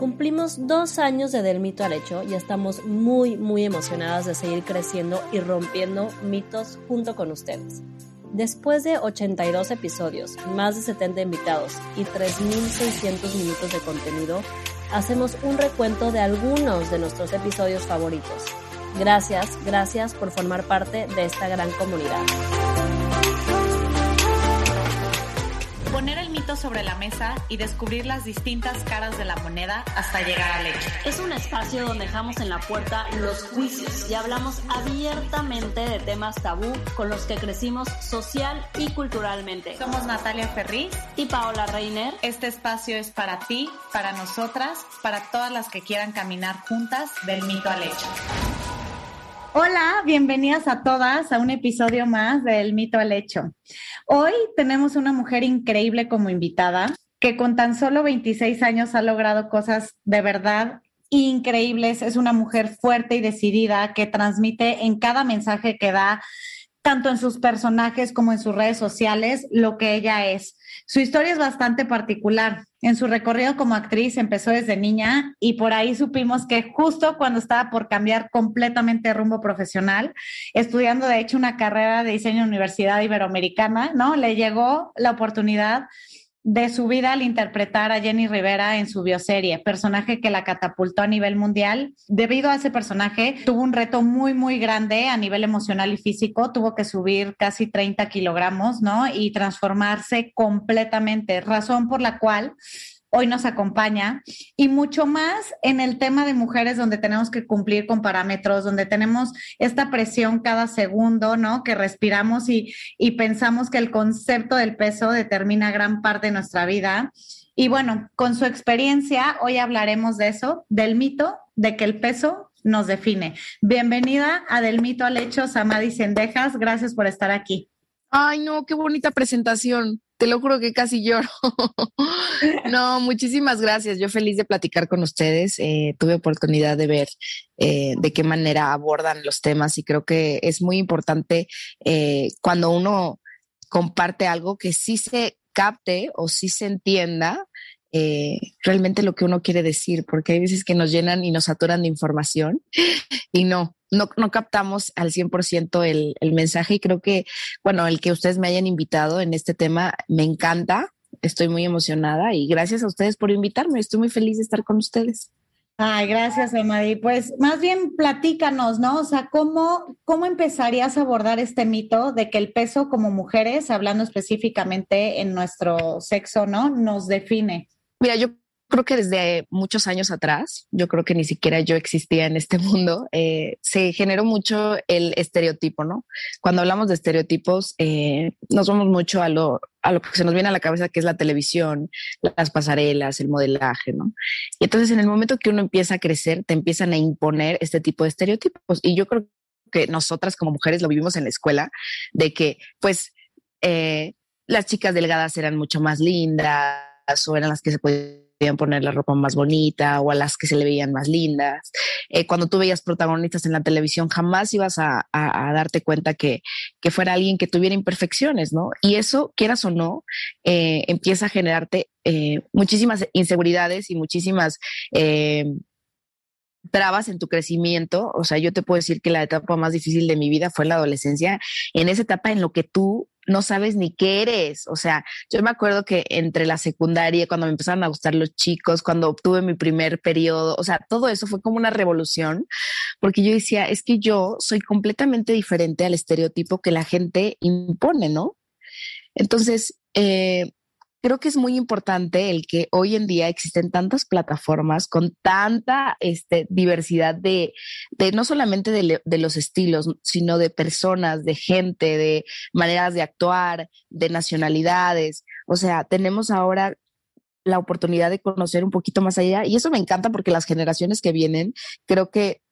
Cumplimos dos años de Del Mito al Hecho y estamos muy, muy emocionadas de seguir creciendo y rompiendo mitos junto con ustedes. Después de 82 episodios, más de 70 invitados y 3.600 minutos de contenido, hacemos un recuento de algunos de nuestros episodios favoritos. Gracias, gracias por formar parte de esta gran comunidad. Poner el mito sobre la mesa y descubrir las distintas caras de la moneda hasta llegar al hecho. Es un espacio donde dejamos en la puerta los juicios y hablamos abiertamente de temas tabú con los que crecimos social y culturalmente. Somos Natalia Ferriz y Paola Reiner. Este espacio es para ti, para nosotras, para todas las que quieran caminar juntas del mito al hecho. Hola, bienvenidas a todas a un episodio más del Mito al Hecho. Hoy tenemos una mujer increíble como invitada que con tan solo 26 años ha logrado cosas de verdad increíbles. Es una mujer fuerte y decidida que transmite en cada mensaje que da, tanto en sus personajes como en sus redes sociales, lo que ella es. Su historia es bastante particular. En su recorrido como actriz empezó desde niña y por ahí supimos que justo cuando estaba por cambiar completamente rumbo profesional, estudiando de hecho una carrera de diseño en Universidad Iberoamericana, ¿no? Le llegó la oportunidad de su vida al interpretar a Jenny Rivera en su bioserie, personaje que la catapultó a nivel mundial. Debido a ese personaje, tuvo un reto muy, muy grande a nivel emocional y físico. Tuvo que subir casi 30 kilogramos, ¿no? Y transformarse completamente, razón por la cual hoy nos acompaña y mucho más en el tema de mujeres donde tenemos que cumplir con parámetros, donde tenemos esta presión cada segundo, ¿no? Que respiramos y, pensamos que el concepto del peso determina gran parte de nuestra vida. Y bueno, con su experiencia, hoy hablaremos de eso, del mito de que el peso nos define. Bienvenida a Del mito al hecho, Samadi Sendejas. Gracias por estar aquí. Ay, no, qué bonita presentación te lo juro que casi lloro. no, muchísimas gracias. Yo feliz de platicar con ustedes. Eh, tuve oportunidad de ver eh, de qué manera abordan los temas y creo que es muy importante eh, cuando uno comparte algo que sí se capte o sí se entienda realmente lo que uno quiere decir, porque hay veces que nos llenan y nos saturan de información y no, no, no captamos al 100% el, el mensaje y creo que, bueno, el que ustedes me hayan invitado en este tema me encanta, estoy muy emocionada y gracias a ustedes por invitarme, estoy muy feliz de estar con ustedes. Ay, gracias, Amadi. Pues más bien platícanos, ¿no? O sea, ¿cómo, ¿cómo empezarías a abordar este mito de que el peso como mujeres, hablando específicamente en nuestro sexo, ¿no? Nos define. Mira, yo creo que desde muchos años atrás, yo creo que ni siquiera yo existía en este mundo, eh, se generó mucho el estereotipo, ¿no? Cuando hablamos de estereotipos, eh, nos vamos mucho a lo, a lo que se nos viene a la cabeza, que es la televisión, las pasarelas, el modelaje, ¿no? Y entonces en el momento que uno empieza a crecer, te empiezan a imponer este tipo de estereotipos. Y yo creo que nosotras como mujeres lo vivimos en la escuela, de que pues eh, las chicas delgadas eran mucho más lindas o eran las que se podían poner la ropa más bonita o a las que se le veían más lindas. Eh, cuando tú veías protagonistas en la televisión, jamás ibas a, darte cuenta que, fuera alguien que tuviera imperfecciones, ¿no? Y eso, quieras o no, eh, empieza a generarte eh, muchísimas inseguridades y muchísimas trabas en tu crecimiento. O sea, yo te puedo decir que la etapa más difícil de mi vida fue la adolescencia, en esa etapa en lo que tú no sabes ni qué eres. O sea, yo me acuerdo que entre la secundaria, cuando me empezaron a gustar los chicos, cuando obtuve mi primer periodo, o sea, todo eso fue como una revolución, porque yo decía, es que yo soy completamente diferente al estereotipo que la gente impone, ¿no? Entonces, eh, creo que es muy importante el que hoy en día existen tantas plataformas con tanta este, diversidad de, de no solamente de, los estilos, sino de personas, de gente, de maneras de actuar, de nacionalidades. O sea, tenemos ahora la oportunidad de conocer un poquito más allá y eso me encanta porque las generaciones que vienen creo que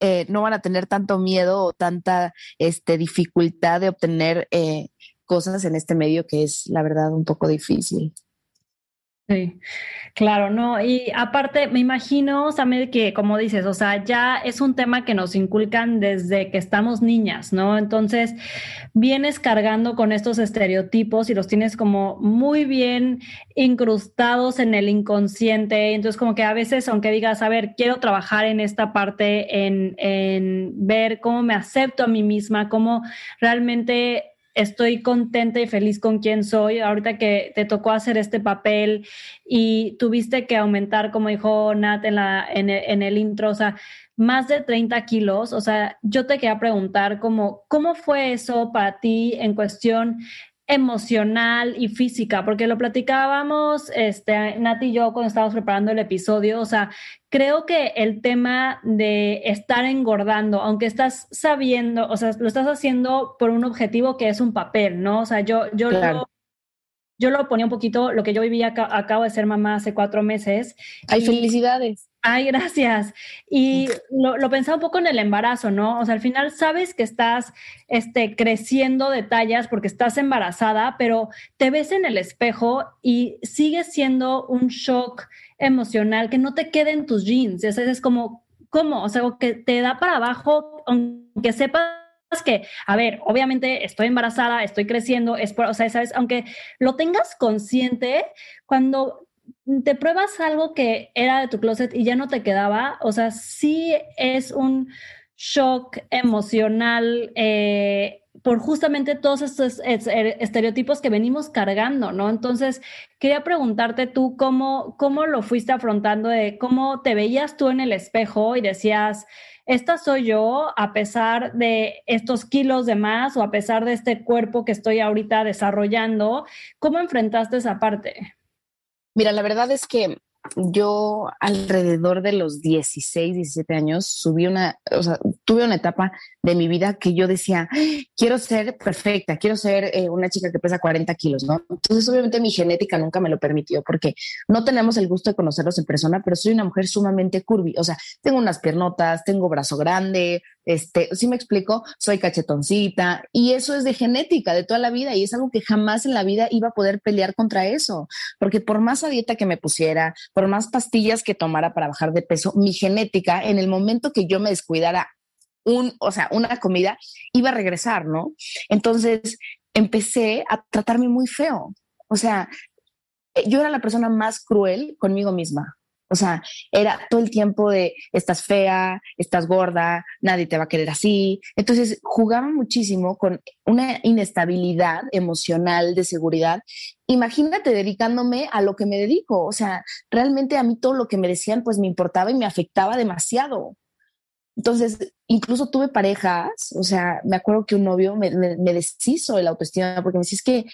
eh, no van a tener tanto miedo o tanta este, dificultad de obtener eh, cosas en este medio que es, la verdad, un poco difícil. Sí, claro, no, y aparte me imagino, Samed, que como dices, o sea, ya es un tema que nos inculcan desde que estamos niñas, ¿no? Entonces, vienes cargando con estos estereotipos y los tienes como muy bien incrustados en el inconsciente, entonces como que a veces, aunque digas, a ver, quiero trabajar en esta parte, en, en ver cómo me acepto a mí misma, cómo realmente estoy contenta y feliz con quien soy. Ahorita que te tocó hacer este papel y tuviste que aumentar, como dijo Nat en, la, en, el, intro, o sea, más de 30 kilos. O sea, yo te quería preguntar cómo, cómo fue eso para ti en cuestión emocional y física, porque lo platicábamos, este, Nati y yo cuando estábamos preparando el episodio, o sea, creo que el tema de estar engordando, aunque estás sabiendo, o sea, lo estás haciendo por un objetivo que es un papel, ¿no? O sea, yo, yo lo yo lo ponía un poquito, lo que yo vivía, acabo de ser mamá hace cuatro meses. Ay, felicidades. Ay, gracias. Y lo, lo, pensaba un poco en el embarazo, ¿no? O sea, al final sabes que estás este, creciendo de tallas porque estás embarazada, pero te ves en el espejo y sigue siendo un shock emocional que no te quede en tus jeans. Es, es como, ¿cómo? O sea, que te da para abajo, aunque sepas que, a ver, obviamente estoy embarazada, estoy creciendo, es por, o sea, sabes, aunque lo tengas consciente, cuando te pruebas algo que era de tu closet y ya no te quedaba, o sea, sí es un shock emocional eh, por justamente todos estos estereotipos que venimos cargando, ¿no? Entonces, quería preguntarte tú cómo, cómo lo fuiste afrontando, de cómo te veías tú en el espejo y decías, esta soy yo a pesar de estos kilos de más o a pesar de este cuerpo que estoy ahorita desarrollando. ¿Cómo enfrentaste esa parte? Mira, la verdad es que yo alrededor de los 16, 17 años subí una, o sea, tuve una etapa de mi vida que yo decía, quiero ser perfecta, quiero ser eh, una chica que pesa 40 kilos, ¿no? Entonces, obviamente mi genética nunca me lo permitió porque no tenemos el gusto de conocerlos en persona, pero soy una mujer sumamente curvy, o sea, tengo unas piernotas, tengo brazo grande, este, si me explico, soy cachetoncita y eso es de genética de toda la vida y es algo que jamás en la vida iba a poder pelear contra eso, porque por más dieta que me pusiera, por más pastillas que tomara para bajar de peso, mi genética, en el momento que yo me descuidara un, o sea, una comida, iba a regresar, ¿no? Entonces empecé a tratarme muy feo. O sea, yo era la persona más cruel conmigo misma. O sea, era todo el tiempo de estás fea, estás gorda, nadie te va a querer así. Entonces jugaba muchísimo con una inestabilidad emocional de seguridad. Imagínate dedicándome a lo que me dedico. O sea, realmente a mí todo lo que me decían pues me importaba y me afectaba demasiado. Entonces, incluso tuve parejas, o sea, me acuerdo que un novio me, deshizo el autoestima porque me decía, que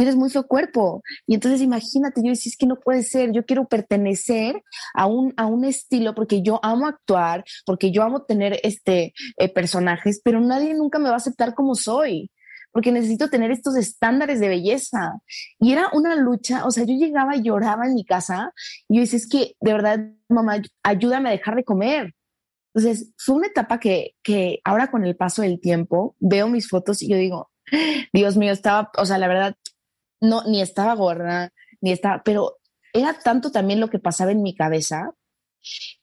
tienes muy feo cuerpo. Y entonces imagínate, yo decía, es que no puede ser, yo quiero pertenecer a un, a un estilo porque yo amo actuar, porque yo amo tener este, eh, personajes, pero nadie nunca me va a aceptar como soy porque necesito tener estos estándares de belleza. Y era una lucha, o sea, yo llegaba y lloraba en mi casa y yo decía, es que de verdad, mamá, ayúdame a dejar de comer. Entonces, fue una etapa que, que ahora con el paso del tiempo veo mis fotos y yo digo, Dios mío, estaba, o sea, la verdad, no, ni estaba gorda, ni estaba, pero era tanto también lo que pasaba en mi cabeza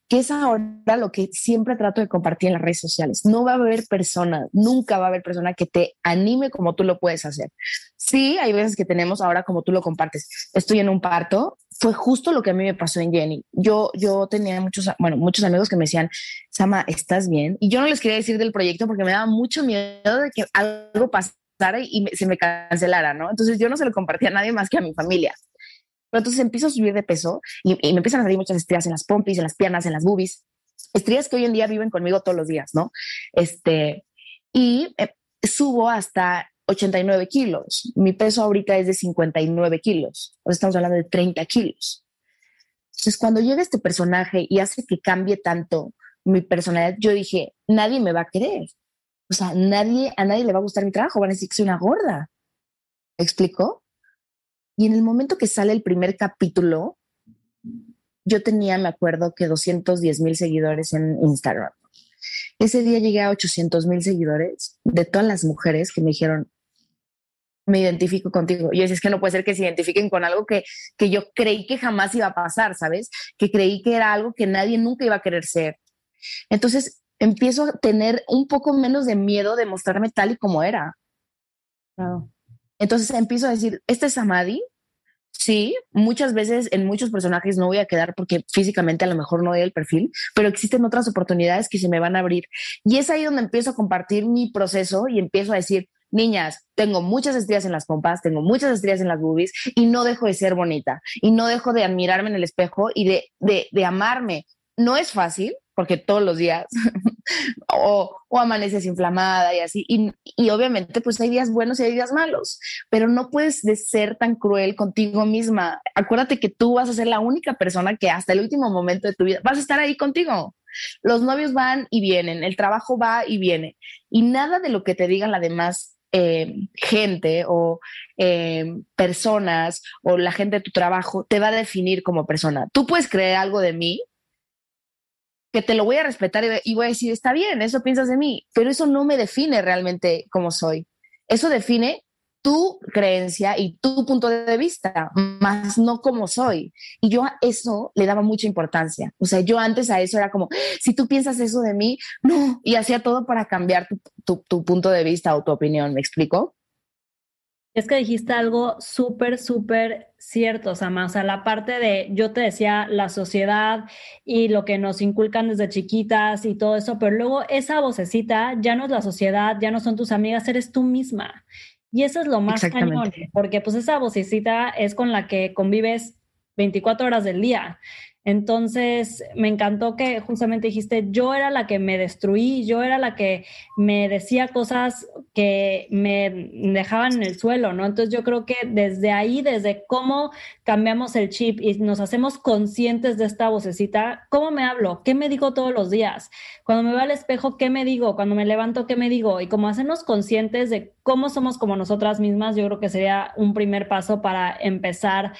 que es ahora lo que siempre trato de compartir en las redes sociales. No va a haber persona, nunca va a haber persona que te anime como tú lo puedes hacer. Sí, hay veces que tenemos ahora como tú lo compartes. Estoy en un parto, fue justo lo que a mí me pasó en Jenny. Yo, yo tenía muchos, bueno, muchos amigos que me decían, Sama, ¿estás bien? Y yo no les quería decir del proyecto porque me daba mucho miedo de que algo pasara y se me cancelara, ¿no? Entonces yo no se lo compartía a nadie más que a mi familia. Pero entonces empiezo a subir de peso y, me empiezan a salir muchas estrías en las pompis, en las piernas, en las boobies. Estrías que hoy en día viven conmigo todos los días, ¿no? Este, y eh, subo hasta 89 kilos. Mi peso ahorita es de 59 kilos. O estamos hablando de 30 kilos. Entonces, cuando llega este personaje y hace que cambie tanto mi personalidad, yo dije, nadie me va a querer. O sea, nadie, a nadie le va a gustar mi trabajo, van a decir que soy una gorda. ¿Me explico? Y en el momento que sale el primer capítulo, yo tenía, me acuerdo, que 210 mil seguidores en Instagram. Ese día llegué a 800 mil seguidores de todas las mujeres que me dijeron, me identifico contigo. Y es que no puede ser que se identifiquen con algo que, que yo creí que jamás iba a pasar, ¿sabes? Que creí que era algo que nadie nunca iba a querer ser. Entonces empiezo a tener un poco menos de miedo de mostrarme tal y como era. Entonces empiezo a decir, este es Amadi. Sí, muchas veces en muchos personajes no voy a quedar porque físicamente a lo mejor no doy el perfil, pero existen otras oportunidades que se me van a abrir. Y es ahí donde empiezo a compartir mi proceso y empiezo a decir, niñas, tengo muchas estrellas en las pompas, tengo muchas estrellas en las boobies y no dejo de ser bonita y no dejo de admirarme en el espejo y de, de, de amarme. No es fácil, porque todos los días o, amaneces inflamada y así. Y, y, obviamente pues hay días buenos y hay días malos, pero no puedes de ser tan cruel contigo misma. Acuérdate que tú vas a ser la única persona que hasta el último momento de tu vida vas a estar ahí contigo. Los novios van y vienen, el trabajo va y viene. Y nada de lo que te digan la demás eh, gente o eh, personas o la gente de tu trabajo te va a definir como persona. Tú puedes creer algo de mí que te lo voy a respetar y voy a decir, está bien, eso piensas de mí, pero eso no me define realmente como soy. Eso define tu creencia y tu punto de vista, más no como soy. Y yo a eso le daba mucha importancia. O sea, yo antes a eso era como, si tú piensas eso de mí, no, y hacía todo para cambiar tu, tu, punto de vista o tu opinión, ¿me explico? Es que dijiste algo súper, súper cierto, Sama. O sea, la parte de, yo te decía, la sociedad y lo que nos inculcan desde chiquitas y todo eso, pero luego esa vocecita ya no es la sociedad, ya no son tus amigas, eres tú misma. Y eso es lo más cañón, porque pues esa vocecita es con la que convives 24 horas del día. Entonces, me encantó que justamente dijiste, yo era la que me destruí, yo era la que me decía cosas que me dejaban en el suelo, ¿no? Entonces, yo creo que desde ahí, desde cómo cambiamos el chip y nos hacemos conscientes de esta vocecita, ¿cómo me hablo? ¿Qué me digo todos los días? Cuando me veo al espejo, ¿qué me digo? Cuando me levanto, ¿qué me digo? Y como hacernos conscientes de cómo somos como nosotras mismas, yo creo que sería un primer paso para empezar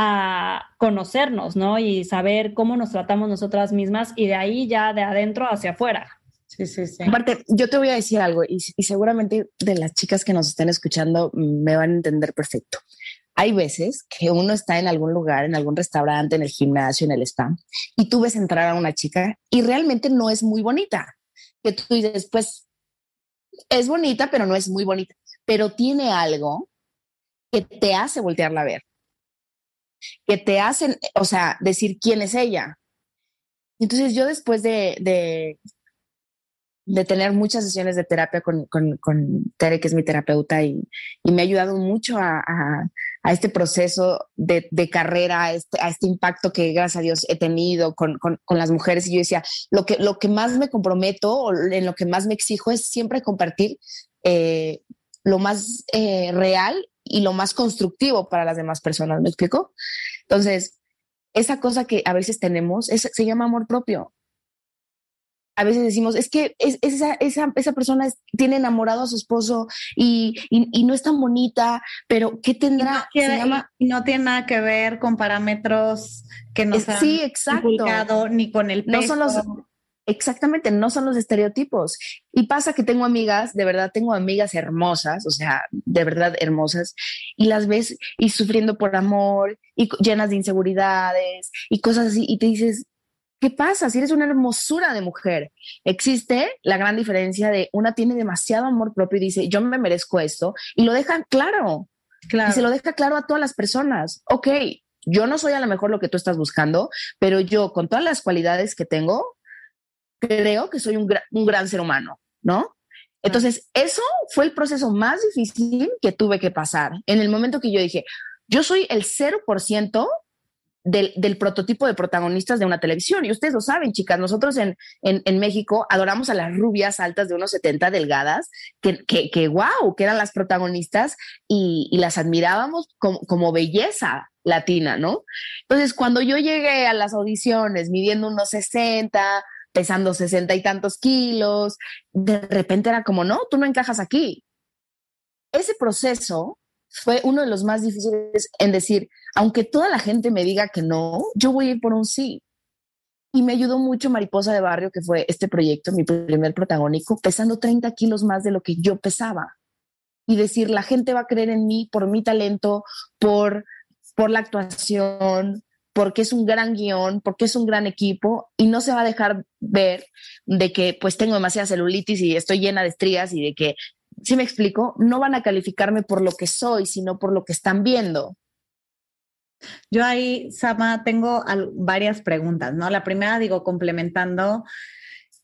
a conocernos, ¿no? Y saber cómo nos tratamos nosotras mismas y de ahí ya de adentro hacia afuera. Sí, sí, sí. Aparte, yo te voy a decir algo y, y seguramente de las chicas que nos estén escuchando me van a entender perfecto. Hay veces que uno está en algún lugar, en algún restaurante, en el gimnasio, en el spa, y tú ves entrar a una chica y realmente no es muy bonita. Que tú dices, pues, es bonita, pero no es muy bonita, pero tiene algo que te hace voltearla a ver que te hacen, o sea, decir quién es ella. Entonces yo después de, de, tener muchas sesiones de terapia con, con, con, Tere, que es mi terapeuta, y, y me ha ayudado mucho a, a, este proceso de, de carrera, a este, a este, impacto que gracias a Dios he tenido con, con, con, las mujeres. Y yo decía, lo que, lo que más me comprometo o en lo que más me exijo es siempre compartir eh, lo más eh, real y lo más constructivo para las demás personas. ¿Me explico? Entonces, esa cosa que a veces tenemos se llama amor propio. A veces decimos, es que esa, esa, esa, persona tiene enamorado a su esposo y, y, no es tan bonita, pero ¿qué tendrá? No, se llama... no tiene nada que ver con parámetros que no se sí, exacto. ni con el peso. No son los, Exactamente, no son los estereotipos. Y pasa que tengo amigas, de verdad, tengo amigas hermosas, o sea, de verdad hermosas, y las ves y sufriendo por amor y llenas de inseguridades y cosas así, y te dices, ¿qué pasa? Si eres una hermosura de mujer, existe la gran diferencia de una tiene demasiado amor propio y dice, yo me merezco esto, y lo deja claro. claro. Y se lo deja claro a todas las personas. Ok, yo no soy a lo mejor lo que tú estás buscando, pero yo con todas las cualidades que tengo, creo que soy un, un gran ser humano, ¿no? Entonces, eso fue el proceso más difícil que tuve que pasar. En el momento que yo dije, yo soy el 0% del, del, prototipo de protagonistas de una televisión. Y ustedes lo saben, chicas, nosotros en, en, en México adoramos a las rubias altas de unos 70 delgadas, que, que, que wow, que eran las protagonistas y, y las admirábamos como, como, belleza latina, ¿no? Entonces, cuando yo llegué a las audiciones midiendo unos 60, pesando sesenta y tantos kilos, de repente era como, no, tú no encajas aquí. Ese proceso fue uno de los más difíciles en decir, aunque toda la gente me diga que no, yo voy a ir por un sí. Y me ayudó mucho Mariposa de Barrio, que fue este proyecto, mi primer protagónico, pesando 30 kilos más de lo que yo pesaba. y decir, la gente va a creer en mí por mi talento, por, por la actuación, porque es un gran guion, porque es un gran equipo y no se va a dejar ver de que pues tengo demasiada celulitis y estoy llena de estrías y de que, si me explico, no van a calificarme por lo que soy, sino por lo que están viendo. Yo ahí, Sama, tengo varias preguntas, ¿no? La primera, digo, complementando,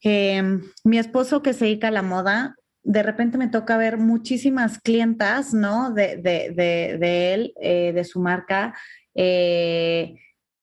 em, mi esposo que se dedica a la moda, de repente me toca ver muchísimas clientas, ¿no? De, de, de, de él, eh, de su marca, eh,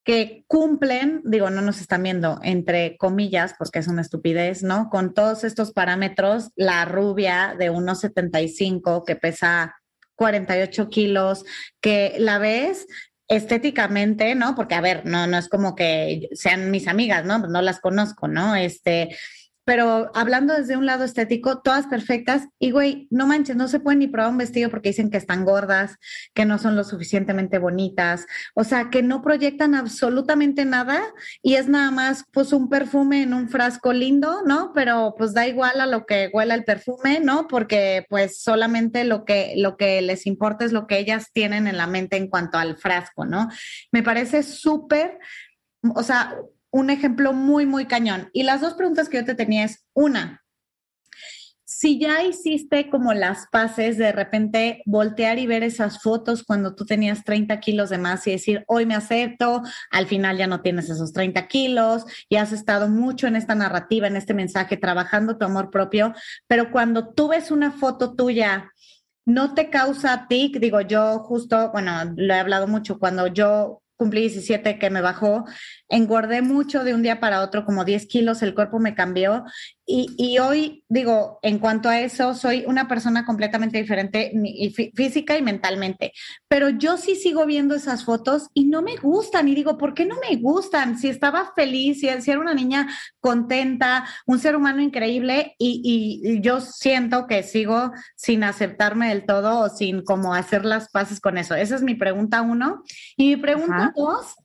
que cumplen, digo, no nos están viendo, entre comillas, porque es una estupidez, ¿no? Con todos estos parámetros, la rubia de 1,75 que pesa 48 kilos, que la ves estéticamente, ¿no? Porque, a ver, no, no es como que sean mis amigas, ¿no? No las conozco, ¿no? Este, pero hablando desde un lado estético, todas perfectas. Y güey, no manches, no se pueden ni probar un vestido porque dicen que están gordas, que no son lo suficientemente bonitas, o sea, que no proyectan absolutamente nada y es nada más pues un perfume en un frasco lindo, ¿no? Pero pues da igual a lo que huela el perfume, ¿no? Porque pues solamente lo que, lo que les importa es lo que ellas tienen en la mente en cuanto al frasco, ¿no? Me parece súper, o sea, un ejemplo muy, muy cañón. Y las dos preguntas que yo te tenía es, una, si ya hiciste como las paces de repente voltear y ver esas fotos cuando tú tenías 30 kilos de más y decir, hoy me acepto, al final ya no tienes esos 30 kilos y has estado mucho en esta narrativa, en este mensaje, trabajando tu amor propio, pero cuando tú ves una foto tuya, no te causa tic, digo yo justo, bueno, lo he hablado mucho, cuando yo cumplí 17 que me bajó, engordé mucho de un día para otro, como 10 kilos, el cuerpo me cambió y, hoy, digo, en cuanto a eso, soy una persona completamente diferente física y mentalmente, pero yo sí sigo viendo esas fotos y no me gustan y digo, ¿por qué no me gustan? Si estaba feliz, si, era una niña contenta, un ser humano increíble y, y, yo siento que sigo sin aceptarme del todo o sin como hacer las paces con eso. Esa es mi pregunta uno. Y mi pregunta dos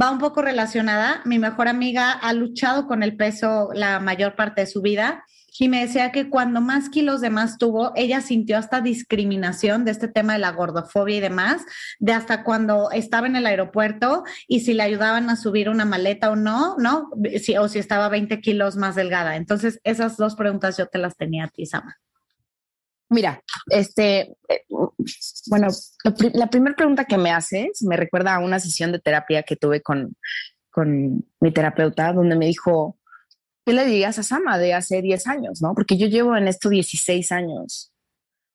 va un poco relacionada. Mi mejor amiga ha luchado con el peso la mayor parte de su vida y me decía que cuando más kilos de más tuvo, ella sintió hasta discriminación de este tema de la gordofobia y demás, de hasta cuando estaba en el aeropuerto y si le ayudaban a subir una maleta o no, ¿no? Si, o si estaba 20 kilos más delgada. Entonces, esas dos preguntas yo te las tenía a ti, Sama. Mira, este, eh, bueno, la primera pregunta que me haces me recuerda a una sesión de terapia que tuve con, con mi terapeuta, donde me dijo, ¿qué le dirías a Sama de hace 10 años? ¿no? Porque yo llevo en esto 16 años.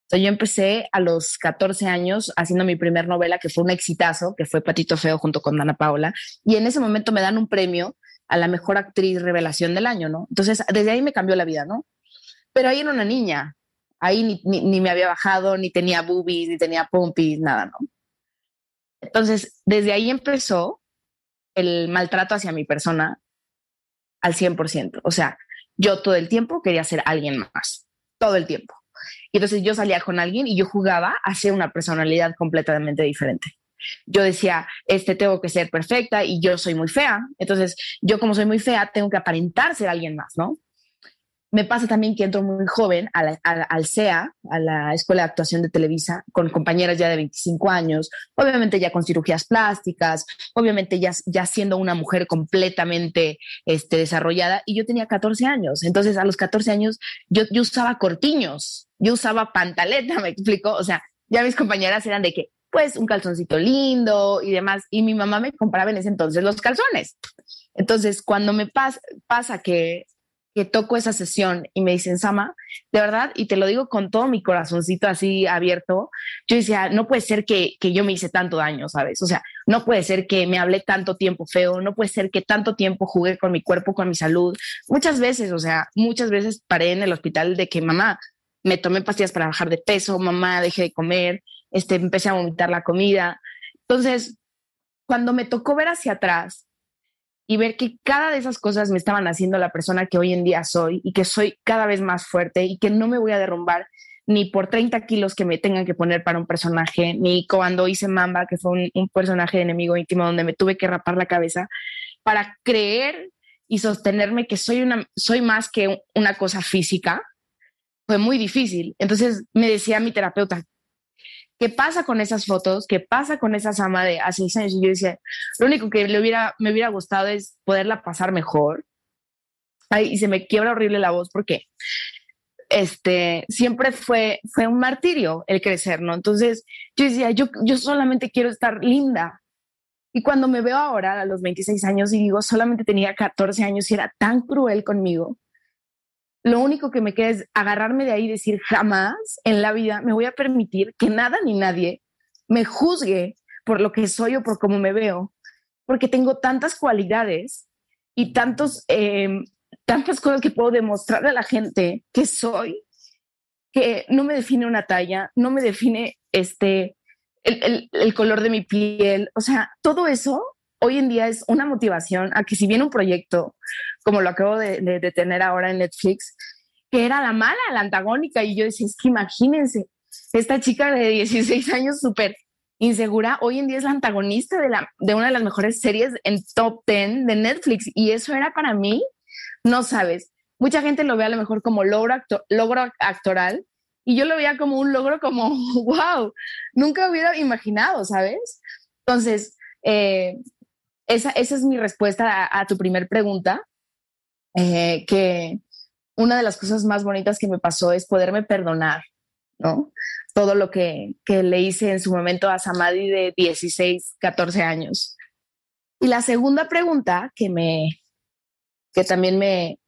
O sea, yo empecé a los 14 años haciendo mi primer novela, que fue un exitazo, que fue Patito Feo junto con Dana Paula, y en ese momento me dan un premio a la mejor actriz revelación del año, ¿no? Entonces, desde ahí me cambió la vida, ¿no? Pero ahí era una niña, ahí ni, me había bajado, ni tenía boobies, ni tenía pompis, nada, ¿no? Entonces, desde ahí empezó el maltrato hacia mi persona al 100%. O sea, yo todo el tiempo quería ser alguien más, todo el tiempo. Y entonces yo salía con alguien y yo jugaba a ser una personalidad completamente diferente. Yo decía, este tengo que ser perfecta y yo soy muy fea. Entonces, yo como soy muy fea, tengo que aparentar ser alguien más, ¿no? Me pasa también que entro muy joven al CEA, a la Escuela de Actuación de Televisa, con compañeras ya de 25 años, obviamente ya con cirugías plásticas, obviamente ya, ya siendo una mujer completamente este, desarrollada, y yo tenía 14 años. Entonces, a los 14 años, yo, yo usaba cortiños, yo usaba pantaleta, me explico. O sea, ya mis compañeras eran de que, pues, un calzoncito lindo y demás, y mi mamá me compraba en ese entonces los calzones. Entonces, cuando me pasa que que toco esa sesión y me dicen, Sama, de verdad, y te lo digo con todo mi corazoncito así abierto, yo decía, no puede ser que, que yo me hice tanto daño, ¿sabes? O sea, no puede ser que me hablé tanto tiempo feo, no puede ser que tanto tiempo jugué con mi cuerpo, con mi salud. Muchas veces, o sea, muchas veces paré en el hospital de que mamá, me tomé pastillas para bajar de peso, mamá, dejé de comer, este, empecé a vomitar la comida. Entonces, cuando me tocó ver hacia atrás y ver que cada de esas cosas me estaban haciendo la persona que hoy en día soy y que soy cada vez más fuerte y que no me voy a derrumbar ni por 30 kilos que me tengan que poner para un personaje, ni cuando hice Mamba, que fue un, personaje de enemigo íntimo donde me tuve que rapar la cabeza, para creer y sostenerme que soy, una, soy más que una cosa física. fue muy difícil. Entonces me decía mi terapeuta, ¿qué pasa con esas fotos? ¿Qué pasa con esa Sama de hace seis años? Y yo decía, lo único que le hubiera, me hubiera gustado es poderla pasar mejor. Ay, y se me quiebra horrible la voz porque este, siempre fue, fue un martirio el crecer, ¿no? Entonces yo decía, yo, yo solamente quiero estar linda. Y cuando me veo ahora a los 26 años y digo, solamente tenía 14 años y era tan cruel conmigo, lo único que me queda es agarrarme de ahí y decir, jamás en la vida me voy a permitir que nada ni nadie me juzgue por lo que soy o por cómo me veo, porque tengo tantas cualidades y tantos, em, tantas cosas que puedo demostrarle a la gente que soy, que no me define una talla, no me define este, el, el color de mi piel, o sea, todo eso hoy en día es una motivación a que si viene un proyecto, como lo acabo de, tener ahora en Netflix, que era la mala, la antagónica, y yo decía, es que imagínense, esta chica de 16 años súper insegura, hoy en día es la antagonista de, la, de una de las mejores series en top 10 de Netflix, y eso era para mí, no sabes, mucha gente lo ve a lo mejor como logro, logro actoral, y yo lo veía como un logro como, wow, nunca hubiera imaginado, ¿sabes? Entonces, eh, esa, esa es mi respuesta a, tu primer pregunta, eh, que una de las cosas más bonitas que me pasó es poderme perdonar, ¿no? Todo lo que, que le hice en su momento a Samadhi de 16, 14 años. Y la segunda pregunta que me, que también me,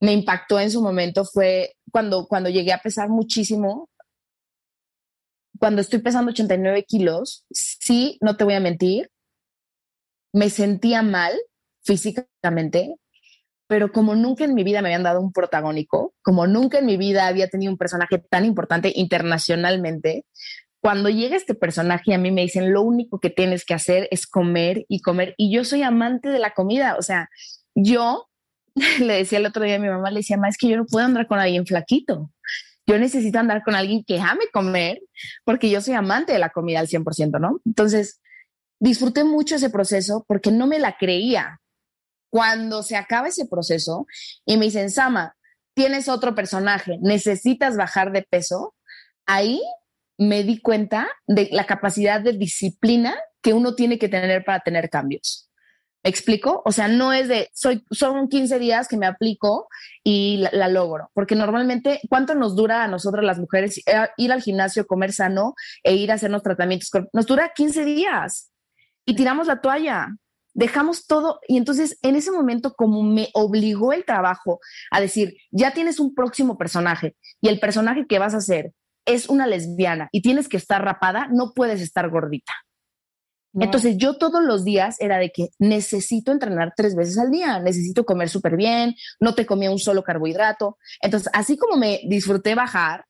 me impactó en su momento fue cuando, cuando llegué a pesar muchísimo. Cuando estoy pesando 89 kilos, sí, no te voy a mentir, me sentía mal físicamente, pero como nunca en mi vida me habían dado un protagónico, como nunca en mi vida había tenido un personaje tan importante internacionalmente, cuando llega este personaje a mí me dicen, lo único que tienes que hacer es comer y comer, y yo soy amante de la comida, o sea, yo le decía el otro día a mi mamá, le decía, mamá, es que yo no puedo andar con alguien flaquito, yo necesito andar con alguien que ame comer, porque yo soy amante de la comida al 100%, ¿no? Entonces, disfruté mucho ese proceso porque no me la creía. Cuando se acaba ese proceso y me dicen, Sama, tienes otro personaje, necesitas bajar de peso, ahí me di cuenta de la capacidad de disciplina que uno tiene que tener para tener cambios. ¿Me explico? O sea, no es de, soy, son 15 días que me aplico y la, logro, porque normalmente, ¿cuánto nos dura a nosotras las mujeres ir al gimnasio, comer sano e ir a hacernos tratamientos? Nos dura 15 días y tiramos la toalla. Dejamos todo y entonces en ese momento como me obligó el trabajo a decir, ya tienes un próximo personaje y el personaje que vas a hacer es una lesbiana y tienes que estar rapada, no puedes estar gordita. Entonces yo todos los días era de que necesito entrenar tres veces al día, necesito comer súper bien, no te comía un solo carbohidrato. Entonces, así como me disfruté bajar,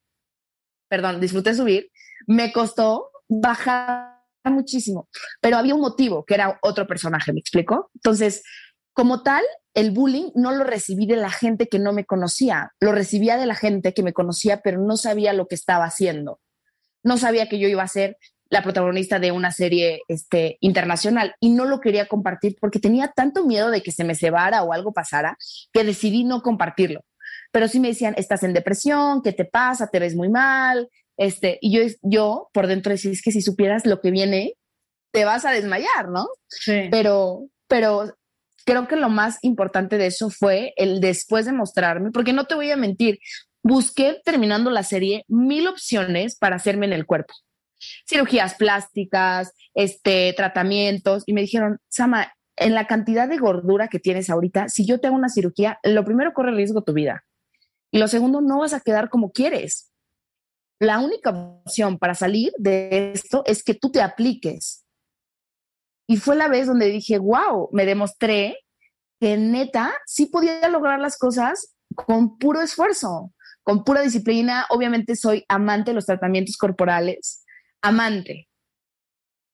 perdón, disfruté subir, me costó bajar muchísimo, pero había un motivo que era otro personaje, ¿me explico? Entonces, como tal, el bullying no lo recibí de la gente que no me conocía, lo recibía de la gente que me conocía, pero no sabía lo que estaba haciendo. No sabía que yo iba a ser la protagonista de una serie este, internacional y no lo quería compartir porque tenía tanto miedo de que se me cebara o algo pasara que decidí no compartirlo. Pero sí me decían, estás en depresión, ¿qué te pasa? ¿Te ves muy mal? Este, y yo, yo por dentro decía, es que si supieras lo que viene, te vas a desmayar, ¿no? Sí. Pero, pero creo que lo más importante de eso fue el después de mostrarme, porque no te voy a mentir, busqué terminando la serie mil opciones para hacerme en el cuerpo. Cirugías plásticas, este, tratamientos, y me dijeron, Sama, en la cantidad de gordura que tienes ahorita, si yo te hago una cirugía, lo primero corre riesgo tu vida. Y lo segundo, no vas a quedar como quieres la única opción para salir de esto es que tú te apliques. Y fue la vez donde dije, wow, me demostré que neta sí podía lograr las cosas con puro esfuerzo, con pura disciplina. Obviamente soy amante de los tratamientos corporales, amante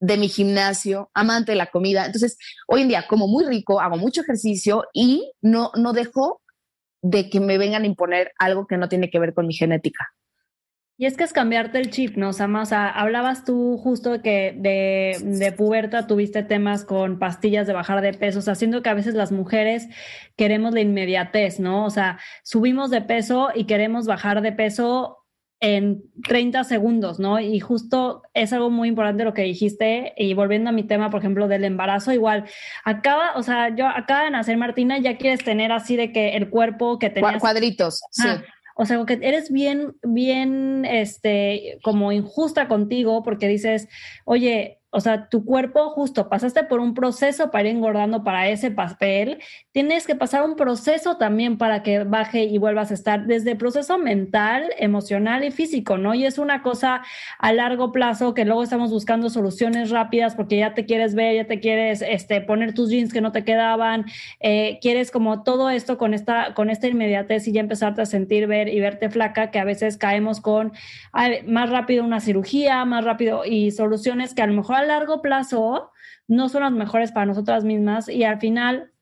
de mi gimnasio, amante de la comida. Entonces, hoy en día como muy rico, hago mucho ejercicio y no, no dejo de que me vengan a imponer algo que no tiene que ver con mi genética. Y es que es cambiarte el chip, ¿no, Sama? O sea, hablabas tú justo que de, de puberta tuviste temas con pastillas de bajar de peso, o sea, haciendo que a veces las mujeres queremos la inmediatez, ¿no? O sea, subimos de peso y queremos bajar de peso en 30 segundos, ¿no? Y justo es algo muy importante lo que dijiste, y volviendo a mi tema, por ejemplo, del embarazo, igual, acaba, o sea, yo acaba de nacer Martina, ya quieres tener así de que el cuerpo que tenías... Cuadritos, sí. O sea, que eres bien, bien, este, como injusta contigo porque dices, oye, o sea, tu cuerpo justo pasaste por un proceso para ir engordando para ese papel. Tienes que pasar un proceso también para que baje y vuelvas a estar desde el proceso mental, emocional y físico, ¿no? Y es una cosa a largo plazo que luego estamos buscando soluciones rápidas porque ya te quieres ver, ya te quieres este, poner tus jeans que no te quedaban, eh, quieres como todo esto con esta, con esta inmediatez y ya empezarte a sentir, ver y verte flaca, que a veces caemos con más rápido una cirugía, más rápido y soluciones que a lo mejor largo plazo no son las mejores para nosotras mismas y al final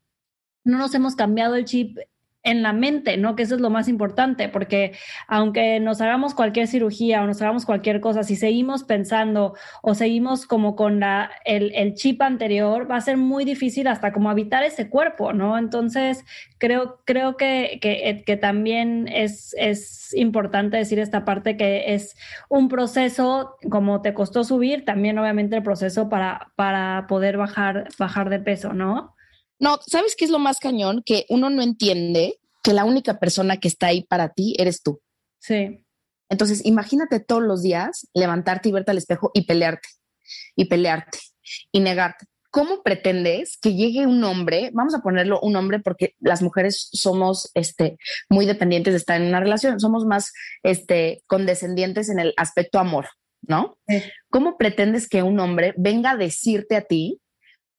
no nos hemos cambiado el chip en la mente, ¿no? Que eso es lo más importante, porque aunque nos hagamos cualquier cirugía o nos hagamos cualquier cosa, si seguimos pensando o seguimos como con la, el, el chip anterior, va a ser muy difícil hasta como habitar ese cuerpo, ¿no? Entonces, creo, creo que, que, que también es, es importante decir esta parte que es un proceso, como te costó subir, también obviamente el proceso para, para poder bajar, bajar de peso, ¿no? No, ¿sabes qué es lo más cañón? Que uno no entiende que la única persona que está ahí para ti eres tú. Sí. Entonces, imagínate todos los días levantarte y verte al espejo y pelearte, y pelearte, y negarte. ¿Cómo pretendes que llegue un hombre, vamos a ponerlo un hombre porque las mujeres somos este, muy dependientes de estar en una relación, somos más este, condescendientes en el aspecto amor, ¿no? ¿Cómo pretendes que un hombre venga a decirte a ti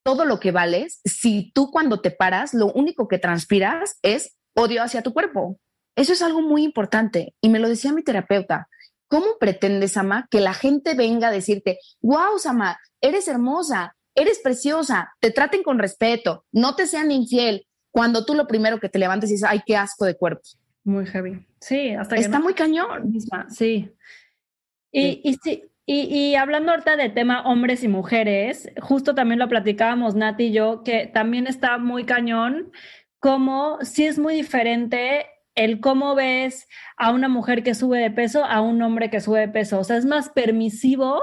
todo lo que vales si tú cuando te paras lo único que transpiras es odio hacia tu cuerpo. Eso es algo muy importante y me lo decía mi terapeuta. ¿Cómo pretendes, Sama, que la gente venga a decirte, wow, Sama, eres hermosa, eres preciosa, te traten con respeto, no te sean infiel, cuando tú lo primero que te levantes y dices, ay, qué asco de cuerpo? Muy heavy. Sí, hasta que Está muy cañón. Misma. Sí. Y, y sí, y, hablando ahorita de tema hombres y mujeres, justo también lo platicábamos Nati y yo, que también está muy cañón, como si es muy diferente el cómo ves a una mujer que sube de peso a un hombre que sube de peso. O sea, es más permisivo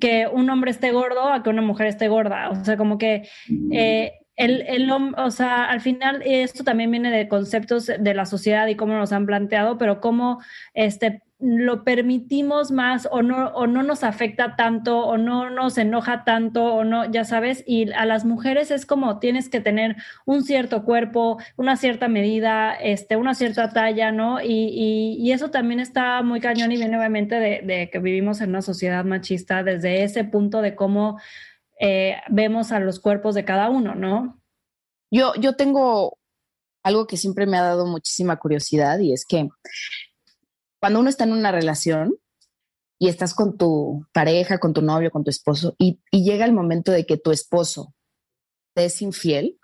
que un hombre esté gordo a que una mujer esté gorda. O sea, como que eh, el, el, o sea, al final esto también viene de conceptos de la sociedad y cómo nos han planteado, pero cómo este lo permitimos más o no, o no nos afecta tanto o no nos enoja tanto o no, ya sabes, y a las mujeres es como tienes que tener un cierto cuerpo, una cierta medida, este, una cierta talla, ¿no? Y, y, eso también está muy cañón y viene obviamente de, que vivimos en una sociedad machista desde ese punto de cómo eh, vemos a los cuerpos de cada uno, ¿no? Yo, yo tengo algo que siempre me ha dado muchísima curiosidad y es que cuando uno está en una relación y estás con tu pareja, con tu novio, con tu esposo, y, llega el momento de que tu esposo te es infiel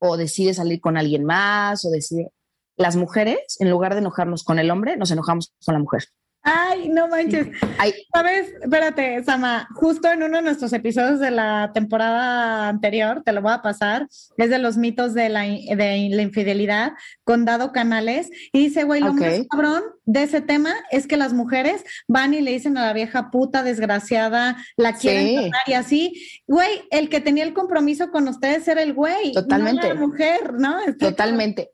o decide salir con alguien más o decide... Las mujeres, en lugar de enojarnos con el hombre, nos enojamos con la mujer. Ay, no manches. Sabes, espérate, Sama, justo en uno de nuestros episodios de la temporada anterior, te lo voy a pasar, es de los mitos de la, de la infidelidad con Dado Canales, y dice, güey, lo más cabrón de ese tema es que las mujeres van y le dicen a la vieja puta desgraciada, la quieren y así, güey, el que tenía el compromiso con ustedes era el güey, Totalmente. la mujer, ¿no? Totalmente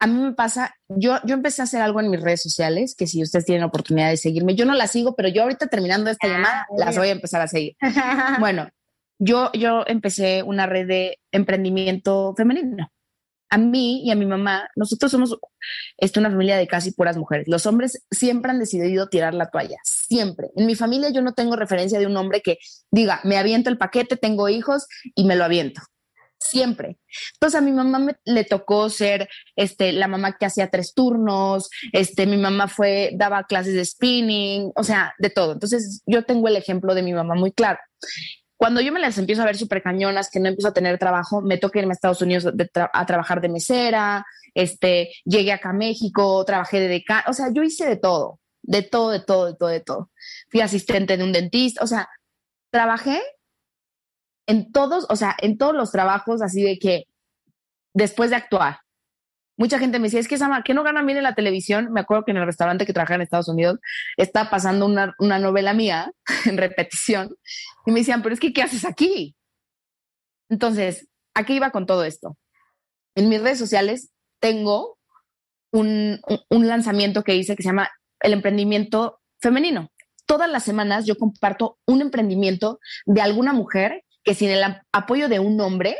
a mí me pasa, yo, yo empecé a hacer algo en mis redes sociales, que si ustedes tienen oportunidad de seguirme, yo no las sigo, pero yo ahorita terminando esta ah, llamada, las voy a empezar a seguir. bueno, yo, yo empecé una red de emprendimiento femenino. A mí y a mi mamá, nosotros somos esto, una familia de casi puras mujeres. Los hombres siempre han decidido tirar la toalla, siempre. En mi familia yo no tengo referencia de un hombre que diga, me aviento el paquete, tengo hijos y me lo aviento siempre. Entonces a mi mamá me, le tocó ser este, la mamá que hacía tres turnos, este, mi mamá fue, daba clases de spinning, o sea, de todo. Entonces yo tengo el ejemplo de mi mamá muy claro. Cuando yo me las empiezo a ver súper cañonas, que no empiezo a tener trabajo, me toca irme a Estados Unidos a trabajar de mesera, este, llegué acá a México, trabajé de decano, o sea, yo hice de todo. de todo, de todo, de todo, de todo. Fui asistente de un dentista, o sea, trabajé en todos, o sea, en todos los trabajos así de que después de actuar. Mucha gente me decía, es que esa que no gana bien en la televisión. Me acuerdo que en el restaurante que trabajaba en Estados Unidos está pasando una, una novela mía en repetición y me decían, pero es que, ¿qué haces aquí? Entonces, ¿a qué iba con todo esto? En mis redes sociales tengo un, un lanzamiento que hice que se llama el emprendimiento femenino. Todas las semanas yo comparto un emprendimiento de alguna mujer que sin el apoyo de un hombre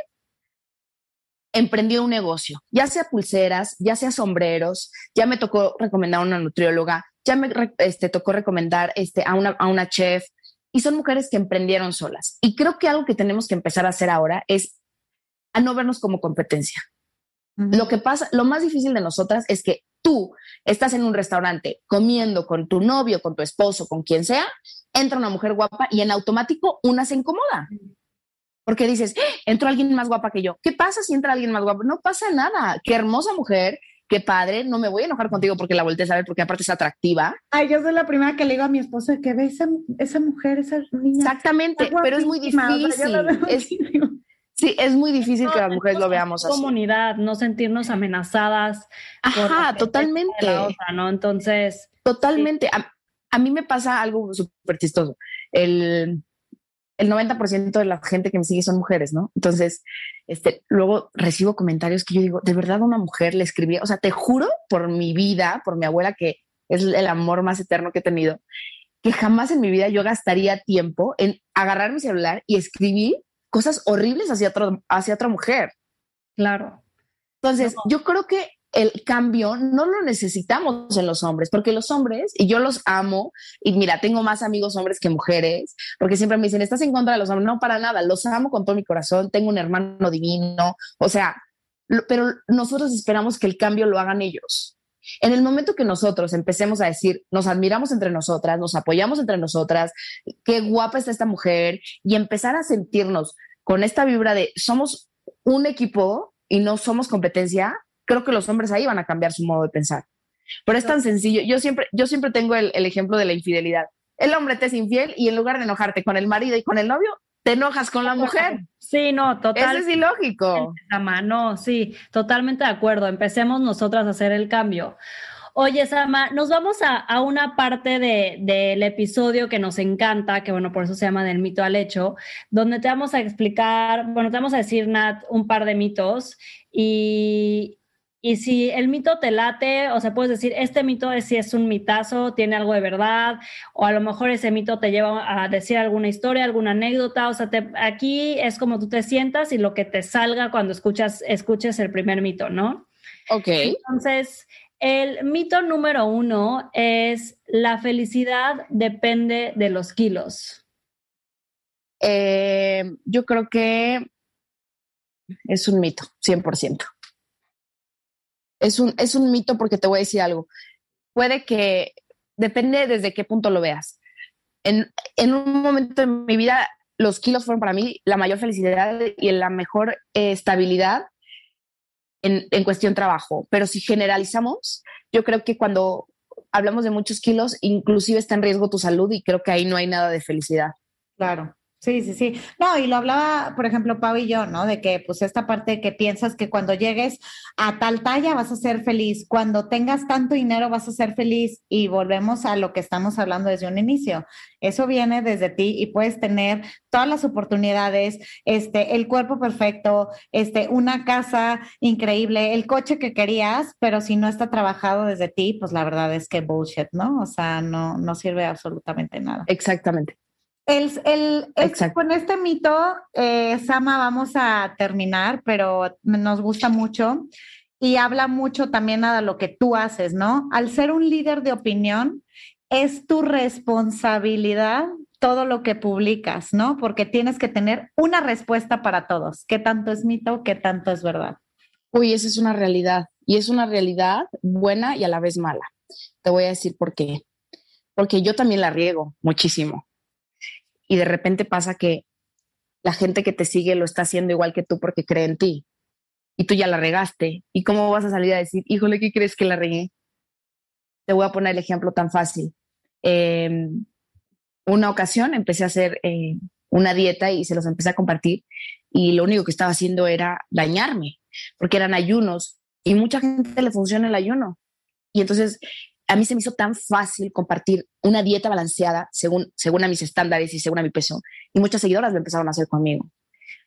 emprendió un negocio, ya sea pulseras, ya sea sombreros, ya me tocó recomendar a una nutrióloga, ya me este, tocó recomendar este, a, una, a una chef, y son mujeres que emprendieron solas. Y creo que algo que tenemos que empezar a hacer ahora es a no vernos como competencia. Lo que pasa, lo más difícil de nosotras es que tú estás en un restaurante comiendo con tu novio, con tu esposo, con quien sea, entra una mujer guapa y en automático una se incomoda. Porque dices, ¡Ah! entró alguien más guapa que yo. ¿Qué pasa si entra alguien más guapa? No pasa nada. Qué hermosa mujer, qué padre. No me voy a enojar contigo porque la voltees a ver, porque aparte es atractiva. Ay, yo soy la primera que le digo a mi esposo que ve esa, esa mujer, esa niña. Exactamente, pero es muy difícil. sí, es muy difícil que las mujeres lo veamos así. Comunidad, no sentirnos amenazadas. Ajá, totalmente. ¿no? Entonces. Totalmente. A, a, mí me pasa algo súper chistoso. El el 90% de la gente que me sigue son mujeres, ¿no? Entonces, este, luego recibo comentarios que yo digo, de verdad una mujer le escribía, o sea, te juro por mi vida, por mi abuela, que es el amor más eterno que he tenido, que jamás en mi vida yo gastaría tiempo en agarrar mi celular y escribir cosas horribles hacia, hacia otra mujer. Claro. Entonces, yo creo que el cambio no lo necesitamos en los hombres, porque los hombres, y yo los amo, y mira, tengo más amigos hombres que mujeres, porque siempre me dicen, estás en contra de los hombres, no para nada, los amo con todo mi corazón, tengo un hermano divino, o sea, pero nosotros esperamos que el cambio lo hagan ellos. En el momento que nosotros empecemos a decir, nos admiramos entre nosotras, nos apoyamos entre nosotras, qué guapa está esta mujer, y empezar a sentirnos con esta vibra de somos un equipo y no somos competencia, creo que los hombres ahí van a cambiar su modo de pensar. Pero es tan sencillo. Yo siempre, yo siempre tengo el, ejemplo de la infidelidad. El hombre te es infiel y en lugar de enojarte con el marido y con el novio, te enojas con la mujer. Sí, no, total. Eso es ilógico. No, sí, totalmente de acuerdo. Empecemos nosotras a hacer el cambio. Oye, Sama, nos vamos a, una parte del episodio que nos encanta, que bueno, por eso se llama del mito al hecho, donde te vamos a explicar, bueno, te vamos a decir, Nat, un par de mitos y, y si el mito te late, o sea, puedes decir, este mito es si es un mitazo, tiene algo de verdad, o a lo mejor ese mito te lleva a decir alguna historia, alguna anécdota, o sea, aquí es como tú te sientas y lo que te salga cuando escuchas, escuches el primer mito, ¿no? Ok. Entonces, el mito número uno es la felicidad depende de los kilos. Eh, yo creo que es un mito, 100% es un, es un mito porque te voy a decir algo. Puede que, depende desde qué punto lo veas. En, en un momento de mi vida, los kilos fueron para mí la mayor felicidad y la mejor eh, estabilidad en, en cuestión trabajo. Pero si generalizamos, yo creo que cuando hablamos de muchos kilos, inclusive está en riesgo tu salud y creo que ahí no hay nada de felicidad. Claro. Sí, sí, sí. No, y lo hablaba, por ejemplo, Pau y yo, ¿no? De que pues esta parte que piensas que cuando llegues a tal talla vas a ser feliz, cuando tengas tanto dinero vas a ser feliz y volvemos a lo que estamos hablando desde un inicio. Eso viene desde ti y puedes tener todas las oportunidades, este, el cuerpo perfecto, este, una casa increíble, el coche que querías, pero si no está trabajado desde ti, pues la verdad es que bullshit, ¿no? O sea, no, no sirve absolutamente nada. Exactamente. El, el, con este mito, eh, Sama, vamos a terminar, pero nos gusta mucho y habla mucho también de lo que tú haces, ¿no? Al ser un líder de opinión, es tu responsabilidad todo lo que publicas, ¿no? Porque tienes que tener una respuesta para todos. ¿Qué tanto es mito? ¿Qué tanto es verdad? Uy, esa es una realidad y es una realidad buena y a la vez mala. Te voy a decir por qué. Porque yo también la riego muchísimo y de repente pasa que la gente que te sigue lo está haciendo igual que tú porque cree en ti y tú ya la regaste. ¿Y cómo vas a salir a decir, híjole, ¿qué crees que la regué? Te voy a poner el ejemplo tan fácil. Em, una ocasión empecé a hacer eh, una dieta y se los empecé a compartir y lo único que estaba haciendo era dañarme, porque eran ayunos y mucha gente le funciona el ayuno. Y entonces a mí se me hizo tan fácil compartir una dieta balanceada según, según a mis estándares y según a mi peso. Y muchas seguidoras lo empezaron a hacer conmigo.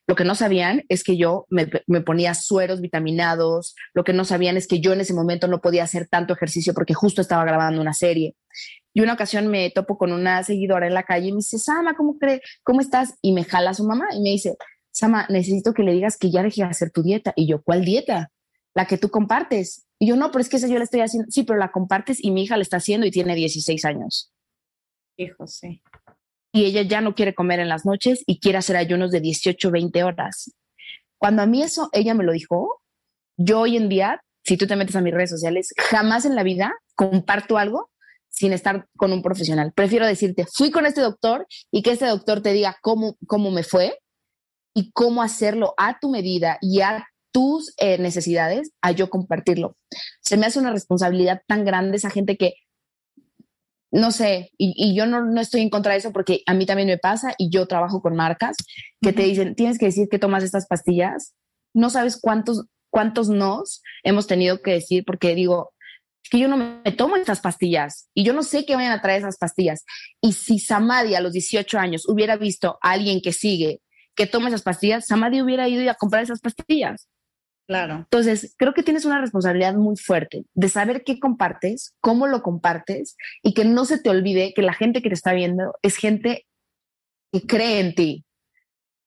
Lo que no sabían es que yo me, ponía sueros vitaminados. Lo que no sabían es que yo en ese momento no podía hacer tanto ejercicio porque justo estaba grabando una serie. Y una ocasión me topo con una seguidora en la calle y me dice, Sama, ¿cómo? ¿Cómo estás? Y me jala a su mamá y me dice, Sama, necesito que le digas que ya deje de hacer tu dieta. Y yo, ¿cuál dieta? La que tú compartes. Y yo, no, pero es que esa yo la estoy haciendo. Sí, pero la compartes y mi hija la está haciendo y tiene 16 años. Hijo, sí. Y ella ya no quiere comer en las noches y quiere hacer ayunos de 18, 20 horas. Cuando a mí eso, ella me lo dijo, yo hoy en día, si tú te metes a mis redes sociales, jamás en la vida comparto algo sin estar con un profesional. Prefiero decirte, fui con este doctor y que este doctor te diga cómo, cómo me fue y cómo hacerlo a tu medida y a tus eh, necesidades a yo compartirlo. Se me hace una responsabilidad tan grande esa gente que, no sé, y, yo no, estoy en contra de eso porque a mí también me pasa y yo trabajo con marcas que te dicen, tienes que decir que tomas estas pastillas. No sabes cuántos, cuántos nos hemos tenido que decir porque digo, es que yo no me tomo estas pastillas y yo no sé qué vayan a traer esas pastillas. Y si Samadi a los 18 años hubiera visto a alguien que sigue que toma esas pastillas, Samadi hubiera ido a comprar esas pastillas. Claro. Entonces, creo que tienes una responsabilidad muy fuerte de saber qué compartes, cómo lo compartes y que no se te olvide que la gente que te está viendo es gente que cree en ti.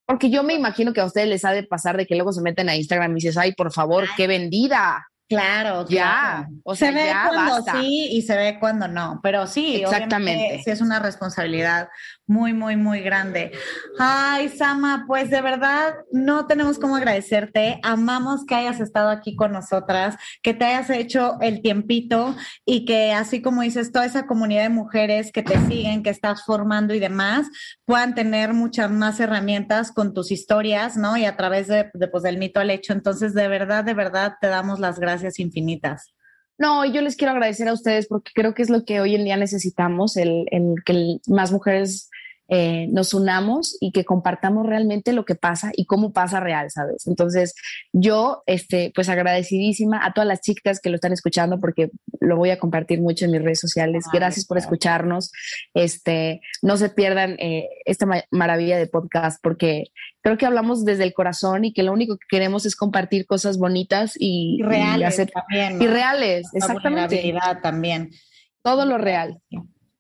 Porque yo me imagino que a ustedes les ha de pasar de que luego se meten a Instagram y dices, ay, por favor, qué vendida. Claro, ya. O sea, se ve cuando sí y se ve cuando no, pero sí, exactamente. Sí es una responsabilidad muy, muy, muy grande. Ay, Sama, pues de verdad no tenemos cómo agradecerte. Amamos que hayas estado aquí con nosotras, que te hayas hecho el tiempito y que así como dices, toda esa comunidad de mujeres que te siguen, que estás formando y demás, puedan tener muchas más herramientas con tus historias, ¿no? Y a través de, pues, del mito al hecho. Entonces, de verdad, de verdad, te damos las gracias infinitas. No, yo les quiero agradecer a ustedes porque creo que es lo que hoy en día necesitamos, el, el que más mujeres eh, nos unamos y que compartamos realmente lo que pasa y cómo pasa real, ¿sabes? Entonces, yo, este, pues agradecidísima a todas las chicas que lo están escuchando porque lo voy a compartir mucho en mis redes sociales. Gracias por escucharnos. Este, no se pierdan eh, esta maravilla de podcast porque creo que hablamos desde el corazón y que lo único que queremos es compartir cosas bonitas y, reales y, reales, exactamente. también. Todo lo real.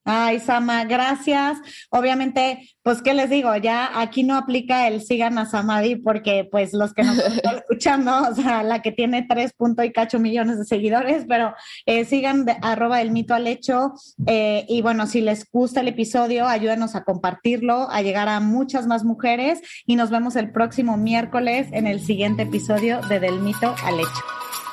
Ay, Sama, gracias. Obviamente, pues, ¿qué les digo? Ya aquí no aplica el sigan a Samadi porque, pues, los que nos están escuchando, o sea, la que tiene tres punto y cacho millones de seguidores, pero eh, sigan de, arroba el mito al hecho. Eh, y bueno, si les gusta el episodio, ayúdenos a compartirlo, a llegar a muchas más mujeres y nos vemos el próximo miércoles en el siguiente episodio de Del mito al hecho.